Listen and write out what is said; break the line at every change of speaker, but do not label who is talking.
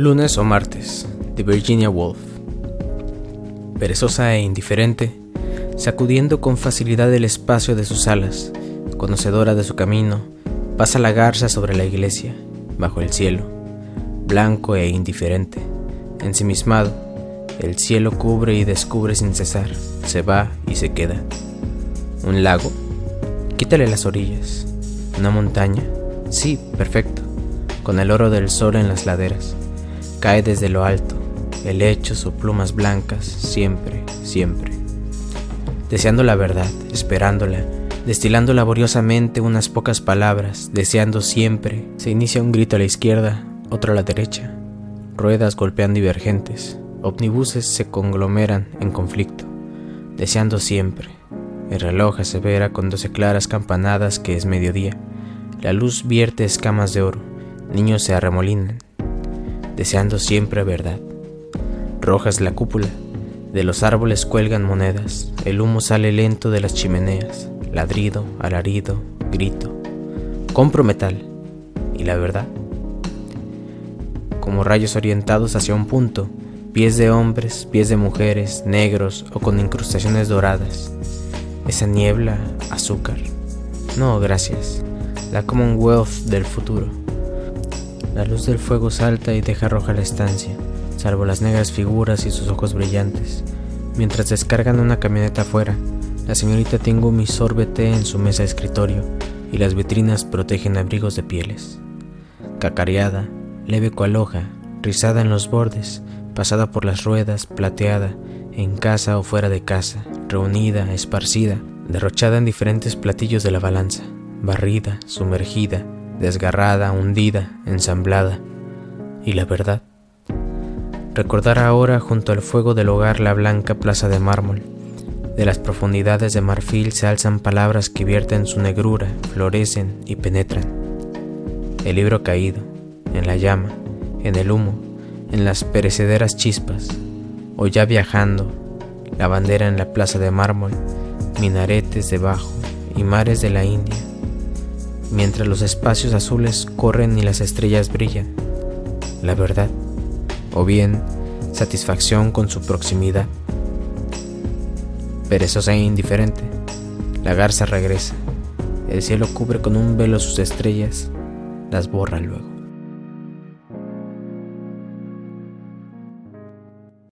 Lunes o martes, de Virginia Woolf. Perezosa e indiferente, sacudiendo con facilidad el espacio de sus alas, conocedora de su camino, pasa la garza sobre la iglesia, bajo el cielo, blanco e indiferente, ensimismado, el cielo cubre y descubre sin cesar, se va y se queda. Un lago, quítale las orillas. Una montaña, sí, perfecto, con el oro del sol en las laderas Cae desde lo alto, el hecho o plumas blancas, siempre, siempre. Deseando la verdad, esperándola, destilando laboriosamente unas pocas palabras, deseando siempre, se inicia un grito a la izquierda, otro a la derecha. Ruedas golpean divergentes, omnibuses se conglomeran en conflicto, deseando siempre. El reloj asevera con doce claras campanadas que es mediodía. La luz vierte escamas de oro, niños se arremolinan, deseando siempre verdad. Roja es la cúpula, de los árboles cuelgan monedas, el humo sale lento de las chimeneas, ladrido, alarido, grito. Compro metal, y la verdad. Como rayos orientados hacia un punto, pies de hombres, pies de mujeres, negros o con incrustaciones doradas. Esa niebla, azúcar. No, gracias. La Commonwealth del futuro. La luz del fuego salta y deja roja la estancia, salvo las negras figuras y sus ojos brillantes. Mientras descargan una camioneta afuera, la señorita Tingumi sorbe té en su mesa de escritorio y las vitrinas protegen abrigos de pieles. Cacareada, leve cual hoja, rizada en los bordes, pasada por las ruedas, plateada, en casa o fuera de casa, reunida, esparcida, derrochada en diferentes platillos de la balanza, barrida, sumergida, desgarrada, hundida, ensamblada. Y la verdad. Recordar ahora junto al fuego del hogar la blanca plaza de mármol. De las profundidades de marfil se alzan palabras que vierten su negrura, florecen y penetran. El libro caído, en la llama, en el humo, en las perecederas chispas, o ya viajando, la bandera en la plaza de mármol, minaretes debajo y mares de la India, mientras los espacios azules corren y las estrellas brillan. La verdad, o bien satisfacción con su proximidad. Perezosa e indiferente, la garza regresa. El cielo cubre con un velo sus estrellas, las borra luego.